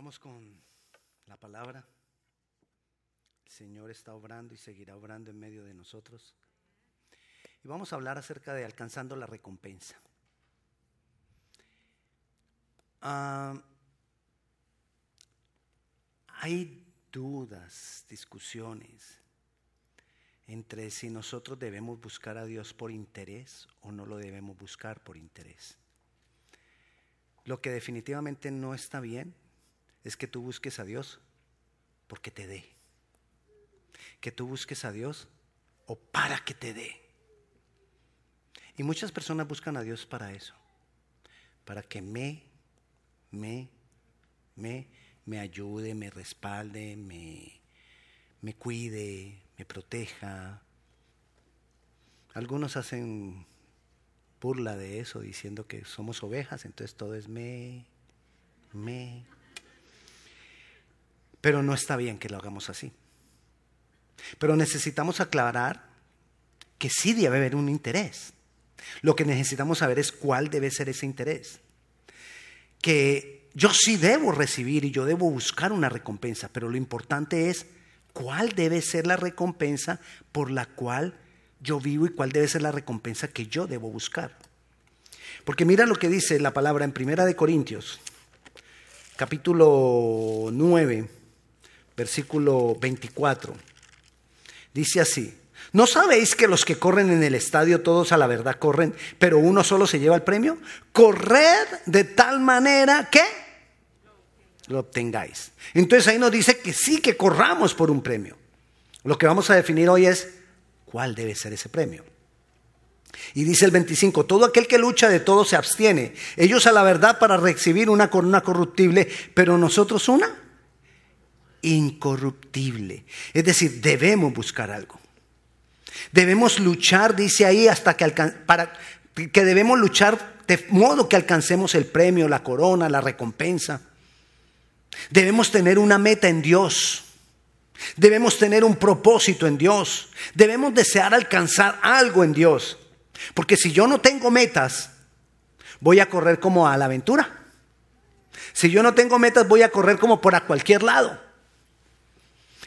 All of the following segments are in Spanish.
Vamos con la palabra. El Señor está obrando y seguirá obrando en medio de nosotros. Y vamos a hablar acerca de alcanzando la recompensa. Ah, hay dudas, discusiones entre si nosotros debemos buscar a Dios por interés o no lo debemos buscar por interés. Lo que definitivamente no está bien es que tú busques a Dios porque te dé. Que tú busques a Dios o para que te dé. Y muchas personas buscan a Dios para eso. Para que me, me, me, me ayude, me respalde, me, me cuide, me proteja. Algunos hacen burla de eso diciendo que somos ovejas, entonces todo es me, me. Pero no está bien que lo hagamos así. Pero necesitamos aclarar que sí debe haber un interés. Lo que necesitamos saber es cuál debe ser ese interés. Que yo sí debo recibir y yo debo buscar una recompensa, pero lo importante es cuál debe ser la recompensa por la cual yo vivo y cuál debe ser la recompensa que yo debo buscar. Porque mira lo que dice la palabra en Primera de Corintios, capítulo 9, versículo 24. Dice así, ¿no sabéis que los que corren en el estadio todos a la verdad corren, pero uno solo se lleva el premio? Corred de tal manera que lo obtengáis. Entonces ahí nos dice que sí que corramos por un premio. Lo que vamos a definir hoy es cuál debe ser ese premio. Y dice el 25, todo aquel que lucha de todo se abstiene. Ellos a la verdad para recibir una corona corruptible, pero nosotros una incorruptible. Es decir, debemos buscar algo. Debemos luchar, dice ahí, hasta que para que debemos luchar de modo que alcancemos el premio, la corona, la recompensa. Debemos tener una meta en Dios. Debemos tener un propósito en Dios. Debemos desear alcanzar algo en Dios. Porque si yo no tengo metas, voy a correr como a la aventura. Si yo no tengo metas, voy a correr como por a cualquier lado.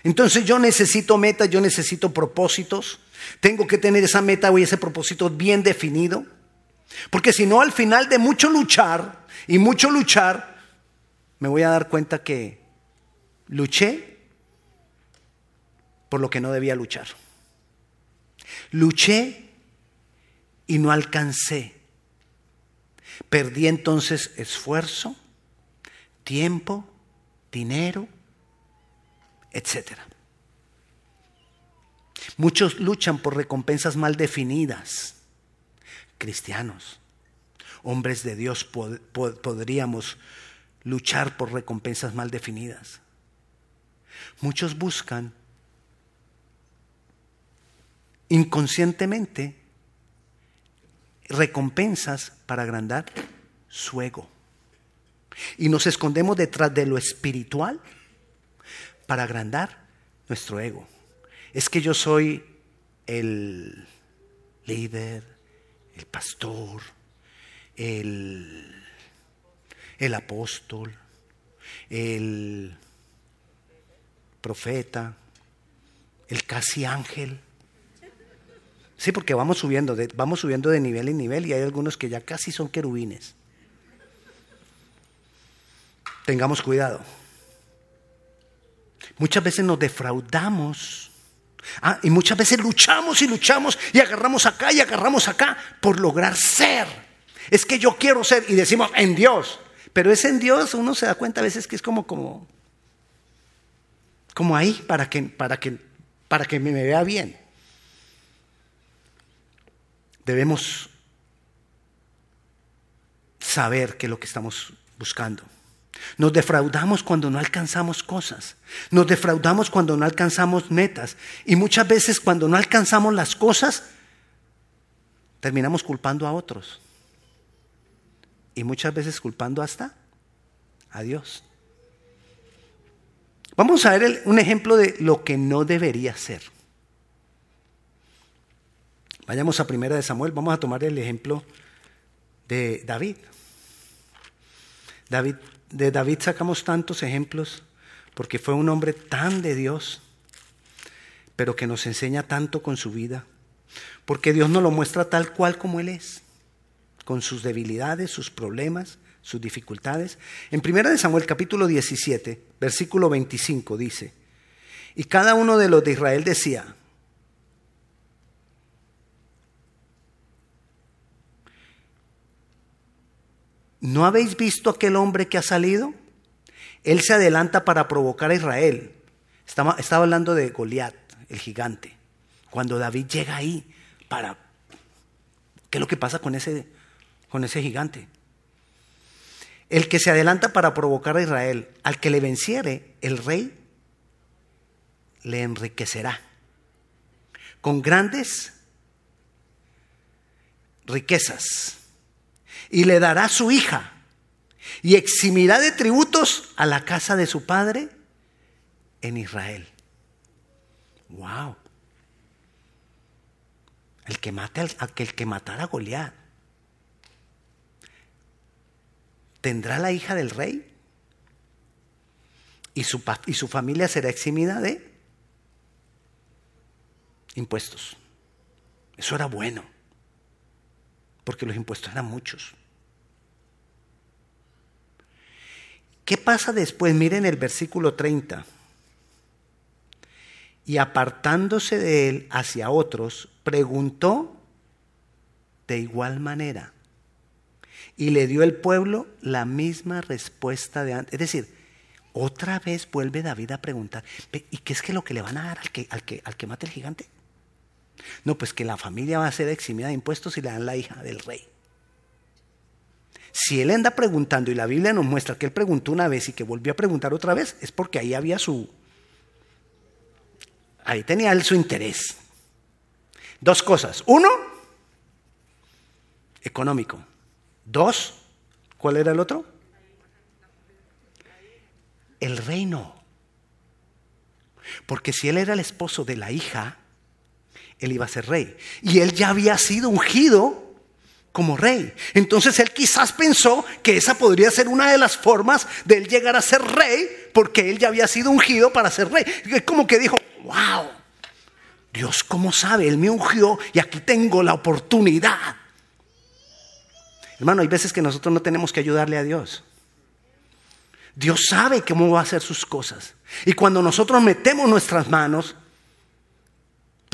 Entonces yo necesito metas, yo necesito propósitos. Tengo que tener esa meta o ese propósito bien definido. Porque si no, al final de mucho luchar y mucho luchar, me voy a dar cuenta que luché por lo que no debía luchar. Luché y no alcancé. Perdí entonces esfuerzo, tiempo, dinero, etc. Muchos luchan por recompensas mal definidas. Cristianos, hombres de Dios, podríamos luchar por recompensas mal definidas. Muchos buscan inconscientemente recompensas para agrandar su ego. Y nos escondemos detrás de lo espiritual para agrandar nuestro ego. Es que yo soy el líder, el pastor, el, el apóstol, el profeta, el casi ángel. Sí, porque vamos subiendo, vamos subiendo de nivel en nivel y hay algunos que ya casi son querubines. Tengamos cuidado. Muchas veces nos defraudamos. Ah, y muchas veces luchamos y luchamos y agarramos acá y agarramos acá por lograr ser. Es que yo quiero ser y decimos en Dios. Pero es en Dios, uno se da cuenta a veces que es como, como, como ahí para que, para que, para que me vea bien. Debemos saber qué es lo que estamos buscando. Nos defraudamos cuando no alcanzamos cosas. Nos defraudamos cuando no alcanzamos metas. Y muchas veces cuando no alcanzamos las cosas, terminamos culpando a otros. Y muchas veces culpando hasta a Dios. Vamos a ver un ejemplo de lo que no debería ser. Vayamos a Primera de Samuel, vamos a tomar el ejemplo de David. David de David sacamos tantos ejemplos porque fue un hombre tan de Dios, pero que nos enseña tanto con su vida, porque Dios nos lo muestra tal cual como Él es, con sus debilidades, sus problemas, sus dificultades. En 1 Samuel capítulo 17, versículo 25 dice, y cada uno de los de Israel decía, ¿no habéis visto aquel hombre que ha salido? Él se adelanta para provocar a Israel. Estaba, estaba hablando de Goliat, el gigante. Cuando David llega ahí para... ¿Qué es lo que pasa con ese, con ese gigante? El que se adelanta para provocar a Israel, al que le venciere, el rey le enriquecerá con grandes riquezas y le dará su hija y eximirá de tributos a la casa de su padre en Israel. Wow. El que mate al, aquel que matara a Goliat tendrá la hija del rey y su, y su familia será eximida de impuestos. Eso era bueno, porque los impuestos eran muchos. ¿Qué pasa después? Miren el versículo 30. Y apartándose de él hacia otros, preguntó de igual manera. Y le dio el pueblo la misma respuesta de antes. Es decir, otra vez vuelve David a preguntar, ¿y qué es que lo que le van a dar al que, al que, al que mate el gigante? No, pues que la familia va a ser eximida de impuestos y le dan la hija del rey. Si él anda preguntando y la Biblia nos muestra que él preguntó una vez y que volvió a preguntar otra vez, es porque ahí había su... Ahí tenía él su interés. Dos cosas. Uno, económico. Dos, ¿cuál era el otro? El reino. Porque si él era el esposo de la hija, él iba a ser rey. Y él ya había sido ungido como rey. Entonces él quizás pensó que esa podría ser una de las formas de él llegar a ser rey, porque él ya había sido ungido para ser rey. Es como que dijo, wow, Dios cómo sabe, él me ungió y aquí tengo la oportunidad. Hermano, hay veces que nosotros no tenemos que ayudarle a Dios. Dios sabe cómo va a hacer sus cosas. Y cuando nosotros metemos nuestras manos,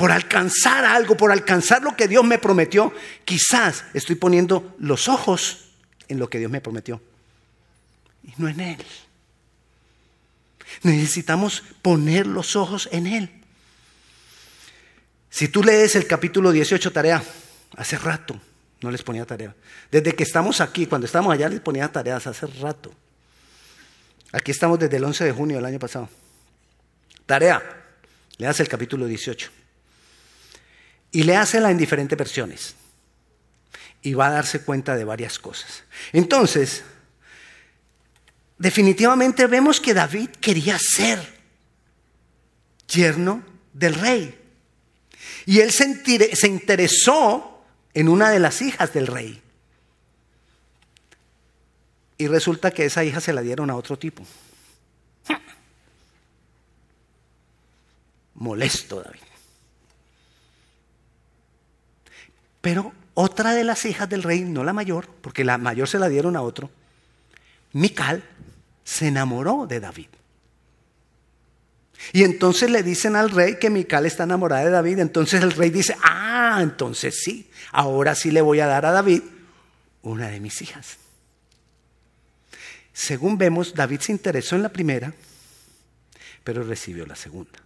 por alcanzar algo, por alcanzar lo que Dios me prometió, quizás estoy poniendo los ojos en lo que Dios me prometió y no en Él. Necesitamos poner los ojos en Él. Si tú lees el capítulo 18, tarea, hace rato no les ponía tarea. Desde que estamos aquí, cuando estamos allá les ponía tareas hace rato. Aquí estamos desde el 11 de junio del año pasado. Tarea, leas el capítulo 18. Y léasela en diferentes versiones. Y va a darse cuenta de varias cosas. Entonces, definitivamente vemos que David quería ser yerno del rey. Y él se interesó en una de las hijas del rey. Y resulta que esa hija se la dieron a otro tipo. Molesto David. Pero otra de las hijas del rey, no la mayor, porque la mayor se la dieron a otro, Mical, se enamoró de David. Y entonces le dicen al rey que Mical está enamorada de David. Entonces el rey dice, ah, entonces sí, ahora sí le voy a dar a David una de mis hijas. Según vemos, David se interesó en la primera, pero recibió la segunda.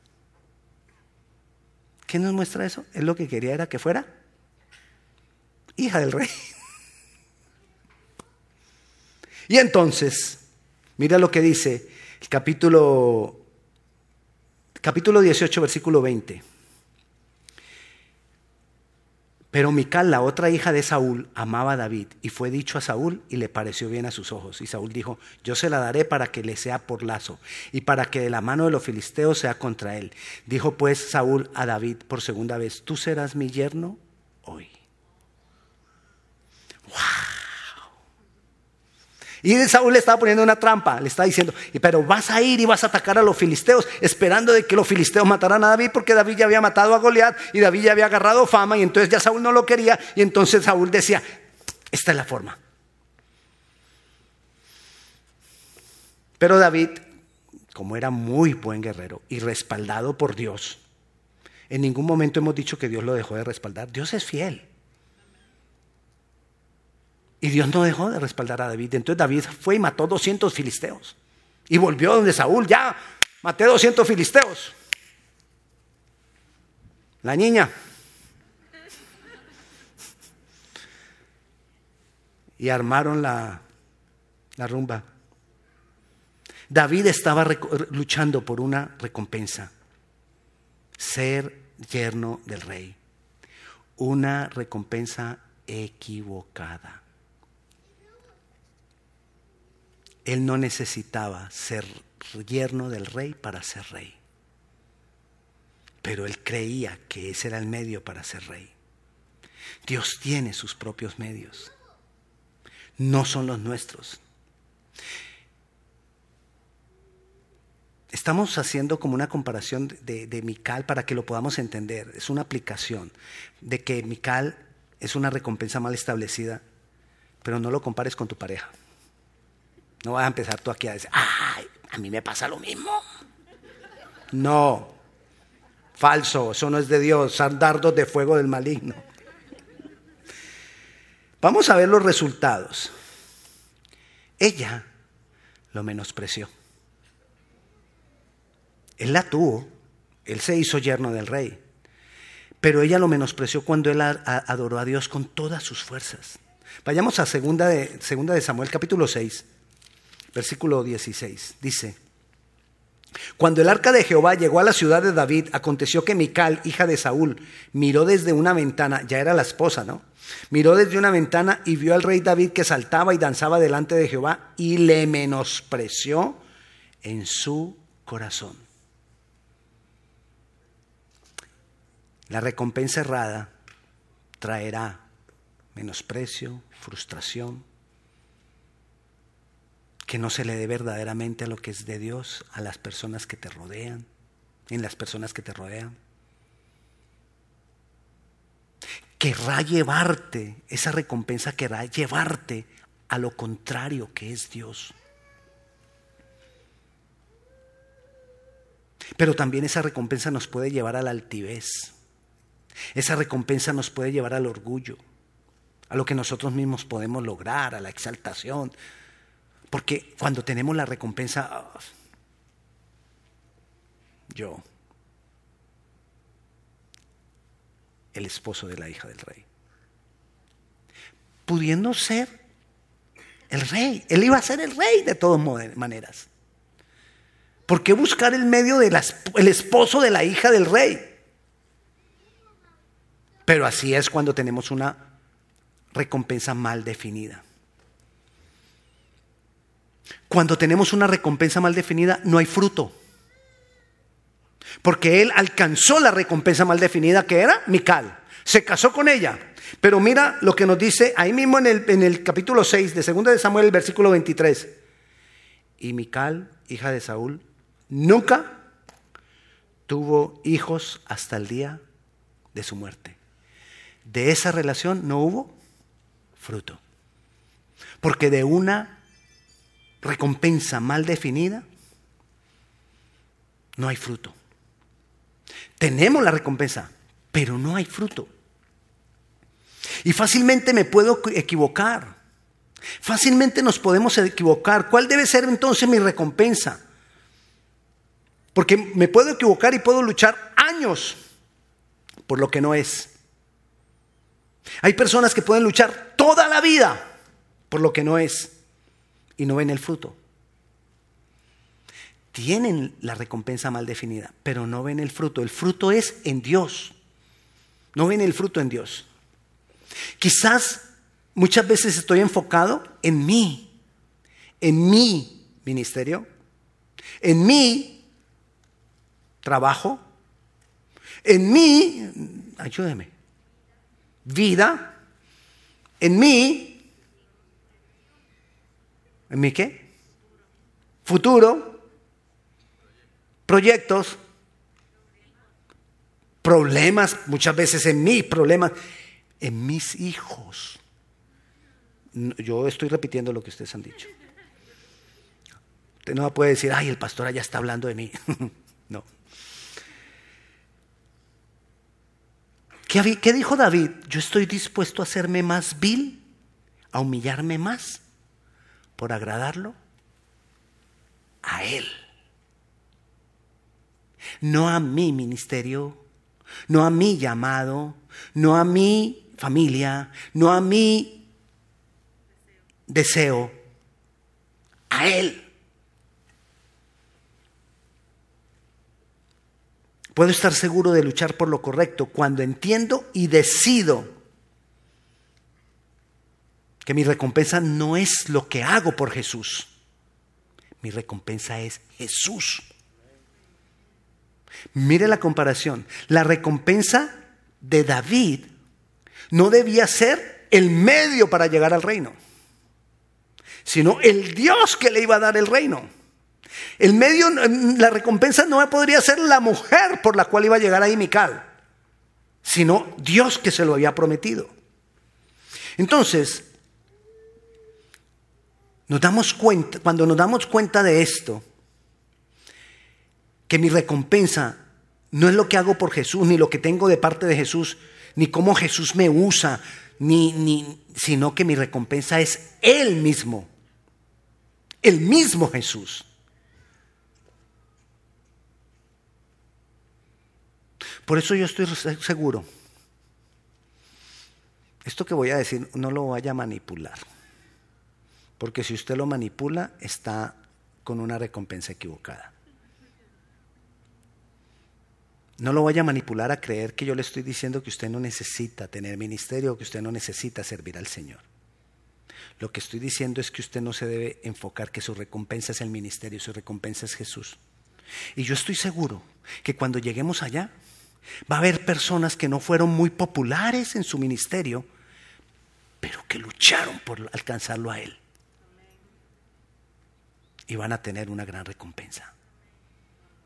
¿Qué nos muestra eso? Él lo que quería era que fuera hija del rey. Y entonces, mira lo que dice el capítulo, capítulo 18, versículo 20. Pero Mical, la otra hija de Saúl, amaba a David y fue dicho a Saúl y le pareció bien a sus ojos. Y Saúl dijo, yo se la daré para que le sea por lazo y para que de la mano de los filisteos sea contra él. Dijo pues Saúl a David por segunda vez, tú serás mi yerno hoy. Y Saúl le estaba poniendo una trampa, le estaba diciendo, pero vas a ir y vas a atacar a los filisteos, esperando de que los filisteos mataran a David, porque David ya había matado a Goliat y David ya había agarrado fama, y entonces ya Saúl no lo quería, y entonces Saúl decía, esta es la forma. Pero David, como era muy buen guerrero y respaldado por Dios, en ningún momento hemos dicho que Dios lo dejó de respaldar. Dios es fiel. Y Dios no dejó de respaldar a David. Entonces David fue y mató 200 filisteos. Y volvió donde Saúl, ya, maté 200 filisteos. La niña. Y armaron la, la rumba. David estaba luchando por una recompensa. Ser yerno del rey. Una recompensa equivocada. Él no necesitaba ser yerno del rey para ser rey. Pero él creía que ese era el medio para ser rey. Dios tiene sus propios medios. No son los nuestros. Estamos haciendo como una comparación de, de, Mical para que lo podamos entender. Es una aplicación de que Mical es una recompensa mal establecida, pero no lo compares con tu pareja. No vas a empezar tú aquí a decir, ay, a mí me pasa lo mismo. No, falso, eso no es de Dios, son dardos de fuego del maligno. Vamos a ver los resultados. Ella lo menospreció. Él la tuvo, él se hizo yerno del rey, pero ella lo menospreció cuando él adoró a Dios con todas sus fuerzas. Vayamos a segunda de, segunda de Samuel capítulo 6 versículo 16. Dice, cuando el arca de Jehová llegó a la ciudad de David, aconteció que Mical, hija de Saúl, miró desde una ventana, ya era la esposa, ¿no? Miró desde una ventana y vio al rey David que saltaba y danzaba delante de Jehová y le menospreció en su corazón. La recompensa errada traerá menosprecio, frustración, que no se le dé verdaderamente a lo que es de Dios, a las personas que te rodean, en las personas que te rodean. Querrá llevarte, esa recompensa querrá llevarte a lo contrario que es Dios. Pero también esa recompensa nos puede llevar a la altivez. Esa recompensa nos puede llevar al orgullo, a lo que nosotros mismos podemos lograr, a la exaltación, porque cuando tenemos la recompensa, ah, yo, el esposo de la hija del rey, pudiendo ser el rey, él iba a ser el rey de todas maneras. ¿Por qué buscar el medio del esposo de la hija del rey? Pero así es cuando tenemos una recompensa mal definida. Cuando tenemos una recompensa mal definida, no hay fruto. Porque él alcanzó la recompensa mal definida que era Mical. Se casó con ella. Pero mira lo que nos dice ahí mismo en el, en el capítulo 6 de 2 de Samuel, el versículo 23. Y Mical, hija de Saúl, nunca tuvo hijos hasta el día de su muerte. De esa relación no hubo fruto. Porque de una recompensa mal definida, no hay fruto. Tenemos la recompensa, pero no hay fruto. Y fácilmente me puedo equivocar. Fácilmente nos podemos equivocar. ¿Cuál debe ser entonces mi recompensa? Porque me puedo equivocar y puedo luchar años por lo que no es. Hay personas que pueden luchar toda la vida por lo que no es y no ven el fruto. Tienen la recompensa mal definida, pero no ven el fruto. El fruto es en Dios. No ven el fruto en Dios. Quizás muchas veces estoy enfocado en mí, en mi ministerio, en mi trabajo, en mi, ayúdeme, vida, en mi ¿En mi qué? Futuro, proyectos, problemas, muchas veces en mí, problemas, en mis hijos. Yo estoy repitiendo lo que ustedes han dicho. Usted no puede decir, ay, el pastor allá está hablando de mí. no. ¿Qué, ¿Qué, dijo David? Yo estoy dispuesto a hacerme más vil, a humillarme más, por agradarlo a Él. No a mi ministerio, no a mi llamado, no a mi familia, no a mi deseo, a Él. Puedo estar seguro de luchar por lo correcto cuando entiendo y decido que mi recompensa no es lo que hago por Jesús. Mi recompensa es Jesús. Mire la comparación. La recompensa de David no debía ser el medio para llegar al reino, sino el Dios que le iba a dar el reino. El medio, la recompensa no podría ser la mujer por la cual iba a llegar ahí Mical, sino Dios que se lo había prometido. Entonces, nos damos cuenta, cuando nos damos cuenta de esto, que mi recompensa no es lo que hago por Jesús, ni lo que tengo de parte de Jesús, ni cómo Jesús me usa, ni, ni, sino que mi recompensa es Él mismo, el mismo Jesús. Por eso yo estoy seguro, esto que voy a decir no lo vaya a manipular, porque si usted lo manipula está con una recompensa equivocada. No lo vaya a manipular a creer que yo le estoy diciendo que usted no necesita tener ministerio o que usted no necesita servir al Señor. Lo que estoy diciendo es que usted no se debe enfocar que su recompensa es el ministerio, su recompensa es Jesús. Y yo estoy seguro que cuando lleguemos allá, Va a haber personas que no fueron muy populares en su ministerio, pero que lucharon por alcanzarlo a Él. Y van a tener una gran recompensa,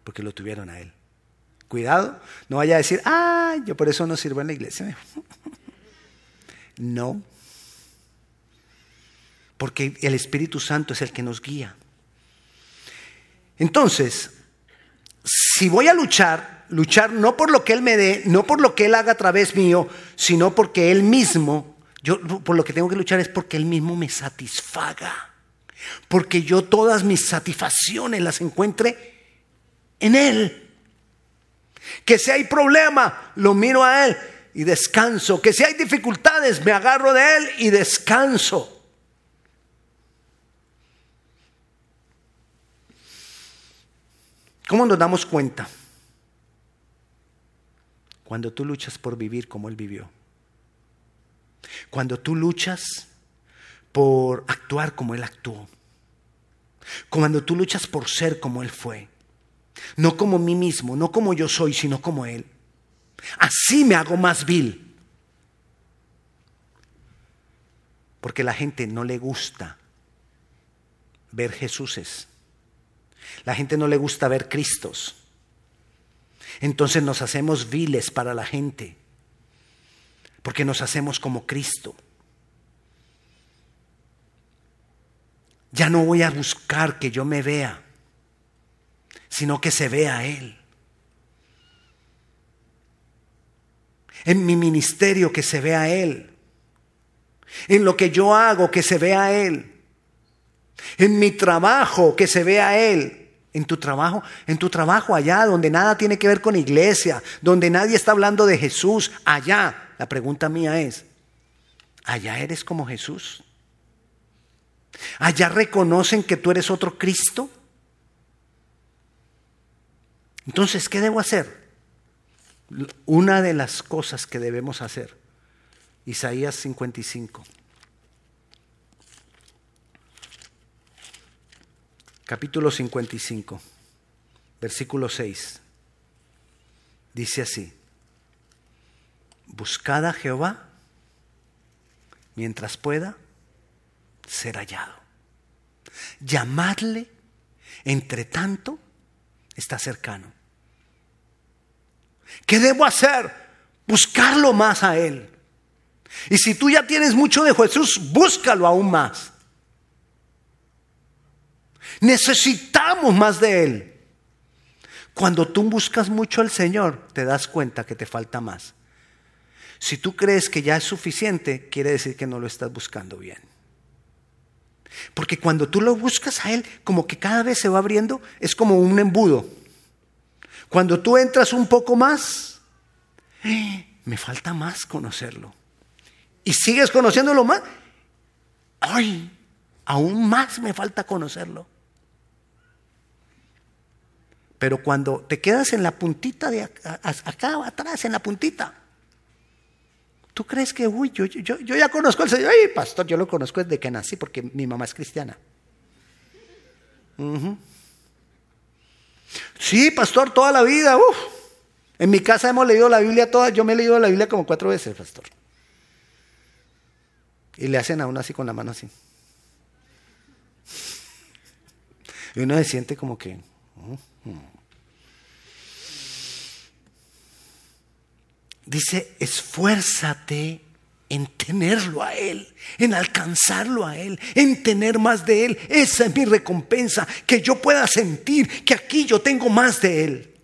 porque lo tuvieron a Él. Cuidado, no vaya a decir, ah, yo por eso no sirvo en la iglesia. No, porque el Espíritu Santo es el que nos guía. Entonces, si voy a luchar, luchar no por lo que Él me dé, no por lo que Él haga a través mío, sino porque Él mismo, yo por lo que tengo que luchar es porque Él mismo me satisfaga. Porque yo todas mis satisfacciones las encuentre en Él. Que si hay problema, lo miro a Él y descanso. Que si hay dificultades, me agarro de Él y descanso. ¿Cómo nos damos cuenta? Cuando tú luchas por vivir como Él vivió. Cuando tú luchas por actuar como Él actuó. Cuando tú luchas por ser como Él fue. No como mí mismo, no como yo soy, sino como Él. Así me hago más vil. Porque la gente no le gusta ver Jesuses. La gente no le gusta ver Cristos. Entonces nos hacemos viles para la gente, porque nos hacemos como Cristo. Ya no voy a buscar que yo me vea, sino que se vea Él. En mi ministerio que se vea Él. En lo que yo hago que se vea Él. En mi trabajo que se vea Él. En tu trabajo, en tu trabajo allá, donde nada tiene que ver con iglesia, donde nadie está hablando de Jesús, allá. La pregunta mía es, ¿allá eres como Jesús? ¿Allá reconocen que tú eres otro Cristo? Entonces, ¿qué debo hacer? Una de las cosas que debemos hacer, Isaías 55. capítulo 55, versículo 6. Dice así, buscad a Jehová mientras pueda ser hallado. Llamadle, entre tanto, está cercano. ¿Qué debo hacer? Buscarlo más a Él. Y si tú ya tienes mucho de Jesús, búscalo aún más. Necesitamos más de Él. Cuando tú buscas mucho al Señor, te das cuenta que te falta más. Si tú crees que ya es suficiente, quiere decir que no lo estás buscando bien. Porque cuando tú lo buscas a Él, como que cada vez se va abriendo, es como un embudo. Cuando tú entras un poco más, me falta más conocerlo. Y sigues conociéndolo más, ay, aún más me falta conocerlo. Pero cuando te quedas en la puntita de acá atrás, en la puntita, ¿Tú crees que, uy, yo, yo, yo ya conozco al Señor? Ay, pastor, yo lo conozco desde que nací porque mi mamá es cristiana. Sí, pastor, toda la vida. Uf. En mi casa hemos leído la Biblia toda. Yo me he leído la Biblia como cuatro veces, pastor. Y le hacen a uno así con la mano así. Y uno se siente como que... Dice, esfuérzate en tenerlo a Él, en alcanzarlo a Él, en tener más de Él. Esa es mi recompensa, que yo pueda sentir que aquí yo tengo más de Él.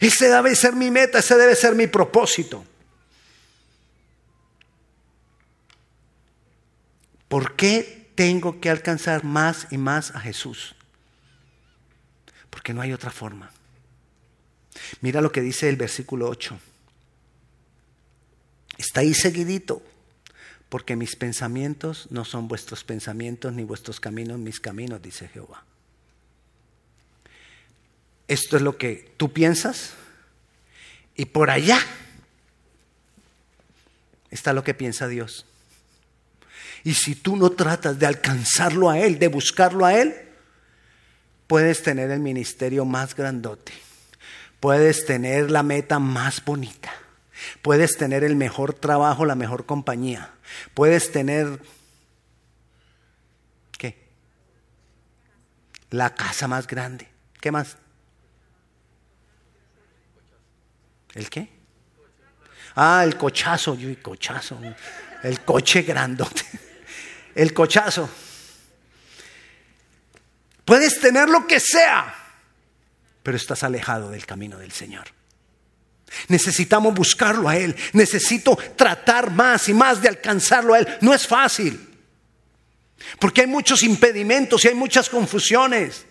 Ese debe ser mi meta, ese debe ser mi propósito. ¿Por qué tengo que alcanzar más y más a Jesús? Porque no hay otra forma. Mira lo que dice el versículo 8. Está ahí seguidito, porque mis pensamientos no son vuestros pensamientos, ni vuestros caminos mis caminos, dice Jehová. Esto es lo que tú piensas y por allá está lo que piensa Dios. Y si tú no tratas de alcanzarlo a Él, de buscarlo a Él, puedes tener el ministerio más grandote Puedes tener la meta más bonita. Puedes tener el mejor trabajo, la mejor compañía. Puedes tener... ¿Qué? La casa más grande. ¿Qué más? ¿El qué? Ah, el cochazo. Yo, cochazo. El coche grandote. El cochazo. Puedes tener lo que sea pero estás alejado del camino del Señor. Necesitamos buscarlo a Él. Necesito tratar más y más de alcanzarlo a Él. No es fácil. Porque hay muchos impedimentos y hay muchas confusiones.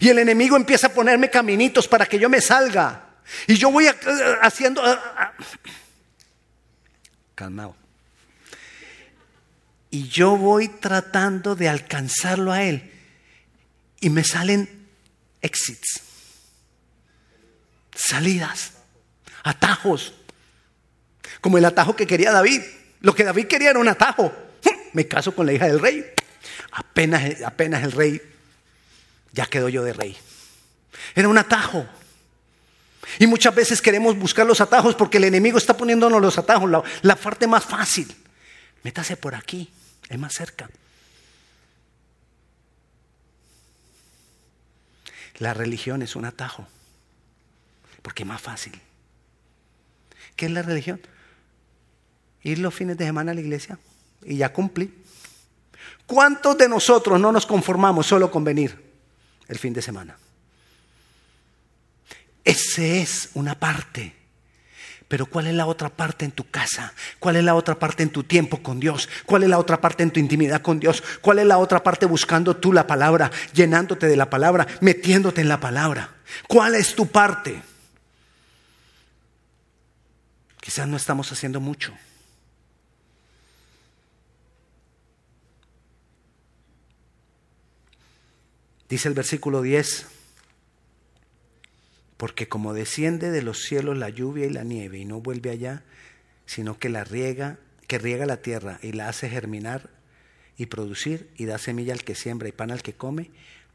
Y el enemigo empieza a ponerme caminitos para que yo me salga. Y yo voy haciendo... Calmado. Y yo voy tratando de alcanzarlo a Él. Y me salen exits salidas, atajos, como el atajo que quería David. Lo que David quería era un atajo. Me caso con la hija del rey. Apenas, apenas el rey, ya quedo yo de rey. Era un atajo. Y muchas veces queremos buscar los atajos porque el enemigo está poniéndonos los atajos, la, la parte más fácil. Métase por aquí, es más cerca. La religión es un atajo porque es más fácil. ¿Qué es la religión? Ir los fines de semana a la iglesia y ya cumplí. ¿Cuántos de nosotros no nos conformamos solo con venir el fin de semana? Ese es una parte. Pero ¿cuál es la otra parte en tu casa? ¿Cuál es la otra parte en tu tiempo con Dios? ¿Cuál es la otra parte en tu intimidad con Dios? ¿Cuál es la otra parte buscando tú la palabra, llenándote de la palabra, metiéndote en la palabra? ¿Cuál es tu parte? Quizás no estamos haciendo mucho. Dice el versículo 10, porque como desciende de los cielos la lluvia y la nieve y no vuelve allá, sino que la riega, que riega la tierra y la hace germinar y producir y da semilla al que siembra y pan al que come,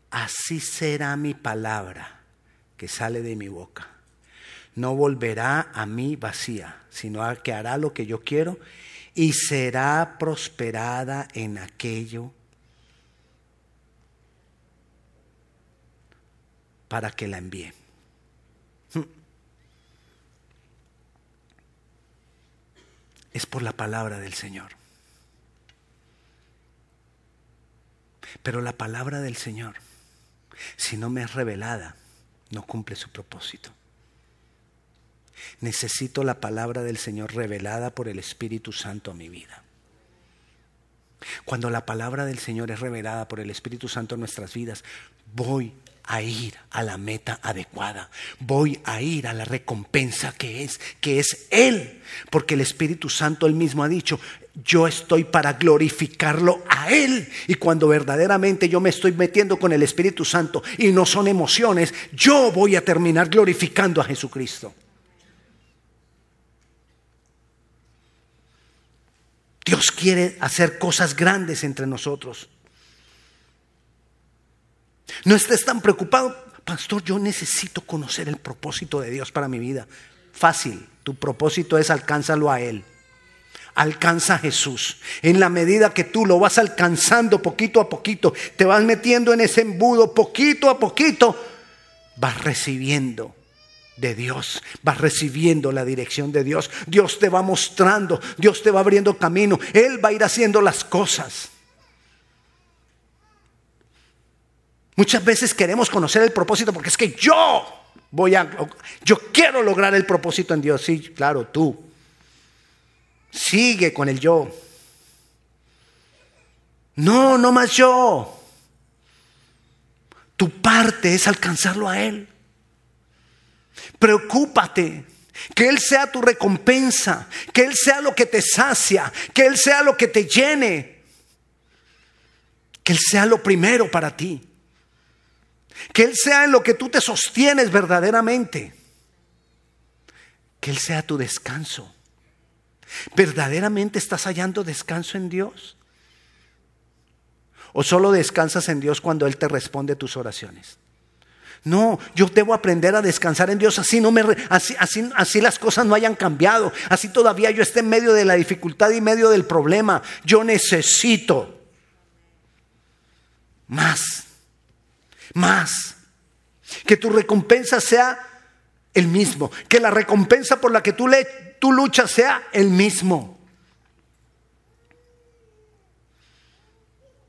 así será mi palabra que sale de mi boca no volverá a mí vacía, sino que hará lo que yo quiero y será prosperada en aquello para que la envíe. Hmm. Es por la palabra del Señor. Pero la palabra del Señor, si no me es revelada, no cumple su propósito. Necesito la palabra del Señor revelada por el Espíritu Santo a mi vida. Cuando la palabra del Señor es revelada por el Espíritu Santo en nuestras vidas, voy a ir a la meta adecuada. Voy a ir a la recompensa que es, que es Él. Porque el Espíritu Santo él mismo ha dicho, yo estoy para glorificarlo a Él. Y cuando verdaderamente yo me estoy metiendo con el Espíritu Santo y no son emociones, yo voy a terminar glorificando a Jesucristo. Dios quiere hacer cosas grandes entre nosotros. No estés tan preocupado, pastor, yo necesito conocer el propósito de Dios para mi vida. Fácil, tu propósito es alcánzalo a Él. Alcanza a Jesús. En la medida que tú lo vas alcanzando poquito a poquito, te vas metiendo en ese embudo poquito a poquito, vas recibiendo de Dios, vas recibiendo la dirección de Dios. Dios te va mostrando, Dios te va abriendo camino, Él va a ir haciendo las cosas. Muchas veces queremos conocer el propósito porque es que yo voy a, yo quiero lograr el propósito en Dios. Sí, claro, tú. Sigue con el yo. No, no más yo. Tu parte es alcanzarlo a Él. Preocúpate. Que Él sea tu recompensa. Que Él sea lo que te sacia. Que Él sea lo que te llene. Que Él sea lo primero para ti. Que Él sea en lo que tú te sostienes verdaderamente. Que Él sea tu descanso. ¿Verdaderamente estás hallando descanso en Dios? ¿O solo descansas en Dios cuando Él te responde tus oraciones? No, yo debo aprender a descansar en Dios, así, no me, así, así, así las cosas no hayan cambiado, así todavía yo esté en medio de la dificultad y medio del problema. Yo necesito más más. Que tu recompensa sea el mismo. Que la recompensa por la que tú, le, tú luchas sea el mismo.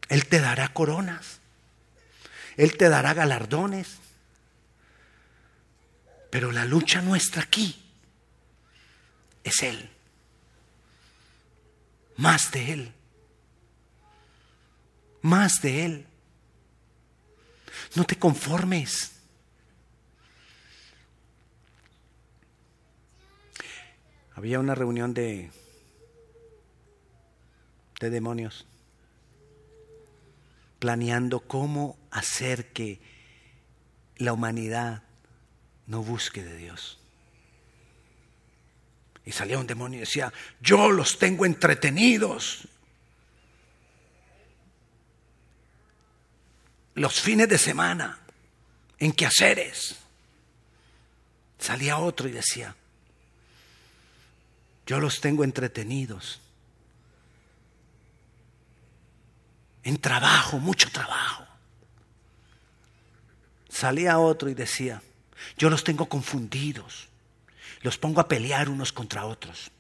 Él te dará coronas. Él te dará galardones. Pero la lucha nuestra aquí es Él. Más de Él. Más de Él. No te conformes. Había una reunión de, de demonios planeando cómo hacer que la humanidad no busque de Dios. Y salía un demonio y decía, yo los tengo entretenidos. los fines de semana, en quehaceres. Salía otro y decía, yo los tengo entretenidos. En trabajo, mucho trabajo. Salía otro y decía, yo los tengo confundidos. Los pongo a pelear unos contra otros.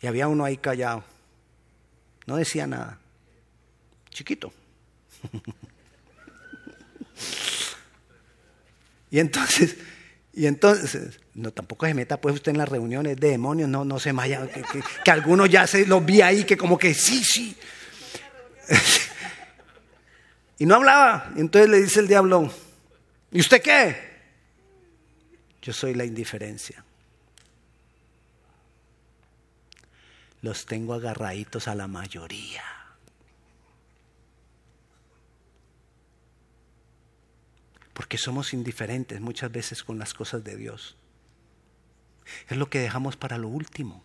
Y había uno ahí callado. No decía nada chiquito. y entonces, y entonces, no, tampoco se meta pues usted en las reuniones de demonios, no, no se vaya, que, algunos ya se los vi ahí que como que sí, sí. Y no hablaba. Entonces le dice el diablo, ¿y usted qué? Yo soy la indiferencia. Los tengo agarraditos a la mayoría. porque somos indiferentes muchas veces con las cosas de Dios. Es lo que dejamos para lo último.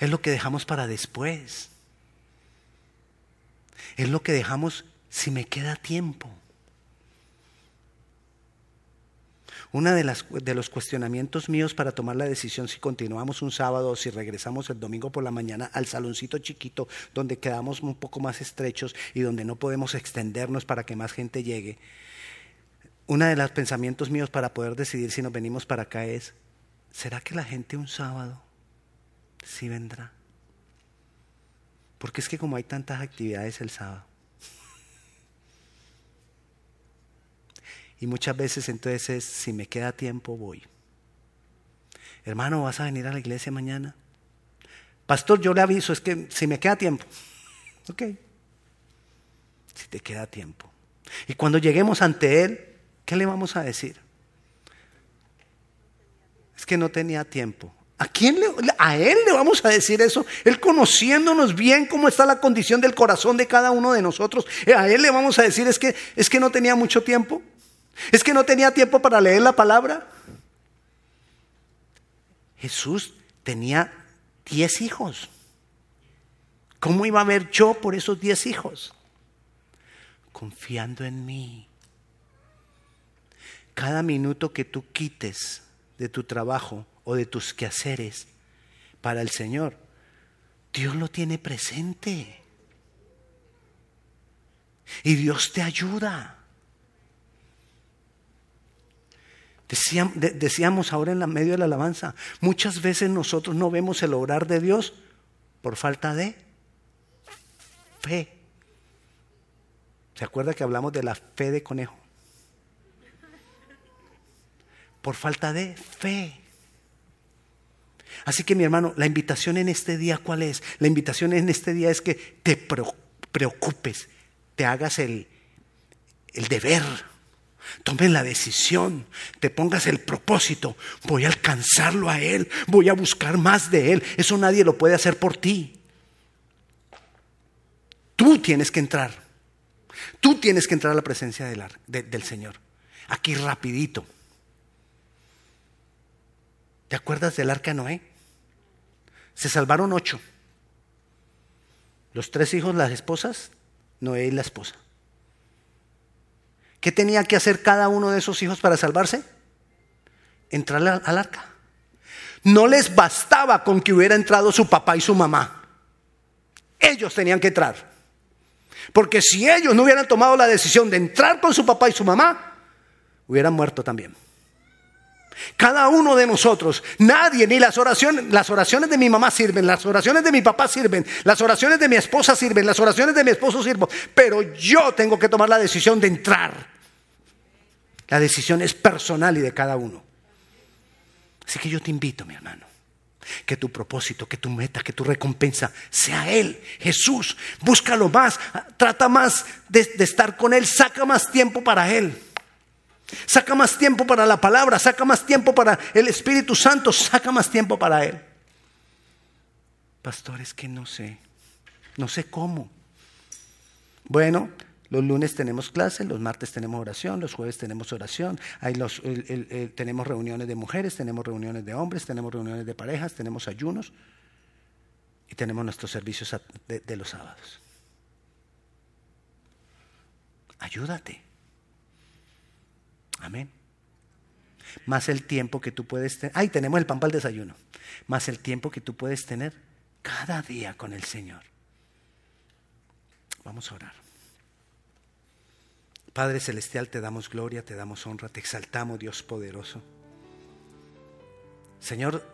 Es lo que dejamos para después. Es lo que dejamos si me queda tiempo. Uno de, las, de los cuestionamientos míos para tomar la decisión si continuamos un sábado o si regresamos el domingo por la mañana al saloncito chiquito donde quedamos un poco más estrechos y donde no podemos extendernos para que más gente llegue. Uno de los pensamientos míos para poder decidir si nos venimos para acá es, ¿será que la gente un sábado sí vendrá? Porque es que como hay tantas actividades el sábado, Y muchas veces entonces es, si me queda tiempo, voy. Hermano, ¿vas a venir a la iglesia mañana? Pastor, yo le aviso, es que si me queda tiempo. Ok. Si te queda tiempo. Y cuando lleguemos ante Él, ¿qué le vamos a decir? Es que no tenía tiempo. ¿A quién le, a él le vamos a decir eso? Él conociéndonos bien cómo está la condición del corazón de cada uno de nosotros, a él le vamos a decir es que es que no tenía mucho tiempo. ¿Es que no tenía tiempo para leer la palabra? Jesús tenía diez hijos. ¿Cómo iba a ver yo por esos diez hijos? Confiando en mí. Cada minuto que tú quites de tu trabajo o de tus quehaceres para el Señor, Dios lo tiene presente. Y Dios te ayuda. Decíamos ahora en medio de la alabanza, muchas veces nosotros no vemos el obrar de Dios por falta de fe. ¿Se acuerda que hablamos de la fe de conejo? Por falta de fe. Así que mi hermano, la invitación en este día, ¿cuál es? La invitación en este día es que te preocupes, te hagas el, el deber Tomen la decisión, te pongas el propósito, voy a alcanzarlo a Él, voy a buscar más de Él. Eso nadie lo puede hacer por ti. Tú tienes que entrar. Tú tienes que entrar a la presencia del, del Señor. Aquí rapidito. ¿Te acuerdas del arca Noé? Se salvaron ocho. Los tres hijos, las esposas, Noé y la esposa. ¿Qué tenía que hacer cada uno de esos hijos para salvarse? Entrar al arca. No les bastaba con que hubiera entrado su papá y su mamá. Ellos tenían que entrar. Porque si ellos no hubieran tomado la decisión de entrar con su papá y su mamá, hubieran muerto también. Cada uno de nosotros, nadie, ni las oraciones, las oraciones de mi mamá sirven, las oraciones de mi papá sirven, las oraciones de mi esposa sirven, las oraciones de mi esposo sirven, pero yo tengo que tomar la decisión de entrar. La decisión es personal y de cada uno. Así que yo te invito, mi hermano, que tu propósito, que tu meta, que tu recompensa sea Él, Jesús. Búscalo más, trata más de, de estar con Él, saca más tiempo para Él. Saca más tiempo para la palabra, saca más tiempo para el Espíritu Santo, saca más tiempo para Él. Pastor, es que no sé, no sé cómo. Bueno, los lunes tenemos clase, los martes tenemos oración, los jueves tenemos oración, hay los, tenemos reuniones de mujeres, tenemos reuniones de hombres, tenemos reuniones de parejas, tenemos ayunos y tenemos nuestros servicios de los sábados. Ayúdate. Amén. Más el tiempo que tú puedes tener. Ay, tenemos el pan para el desayuno. Más el tiempo que tú puedes tener cada día con el Señor. Vamos a orar. Padre Celestial, te damos gloria, te damos honra, te exaltamos, Dios poderoso. Señor,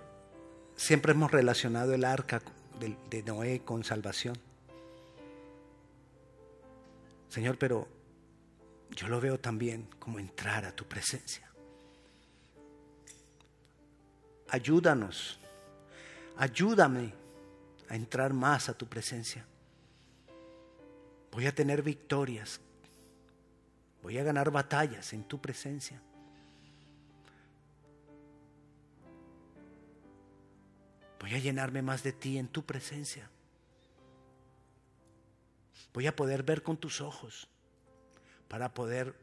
siempre hemos relacionado el arca de Noé con salvación. Señor, pero yo lo veo también como entrar a tu presencia. Ayúdanos, ayúdame a entrar más a tu presencia. Voy a tener victorias, voy a ganar batallas en tu presencia. Voy a llenarme más de ti en tu presencia. Voy a poder ver con tus ojos para poder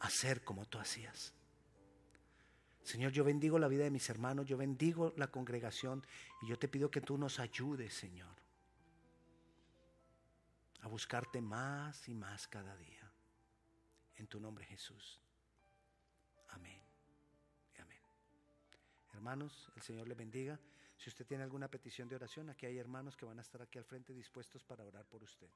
hacer como tú hacías. Señor, yo bendigo la vida de mis hermanos, yo bendigo la congregación y yo te pido que tú nos ayudes, Señor, a buscarte más y más cada día. En tu nombre, Jesús. Amén. Amén. Hermanos, el Señor les bendiga. Si usted tiene alguna petición de oración, aquí hay hermanos que van a estar aquí al frente dispuestos para orar por usted.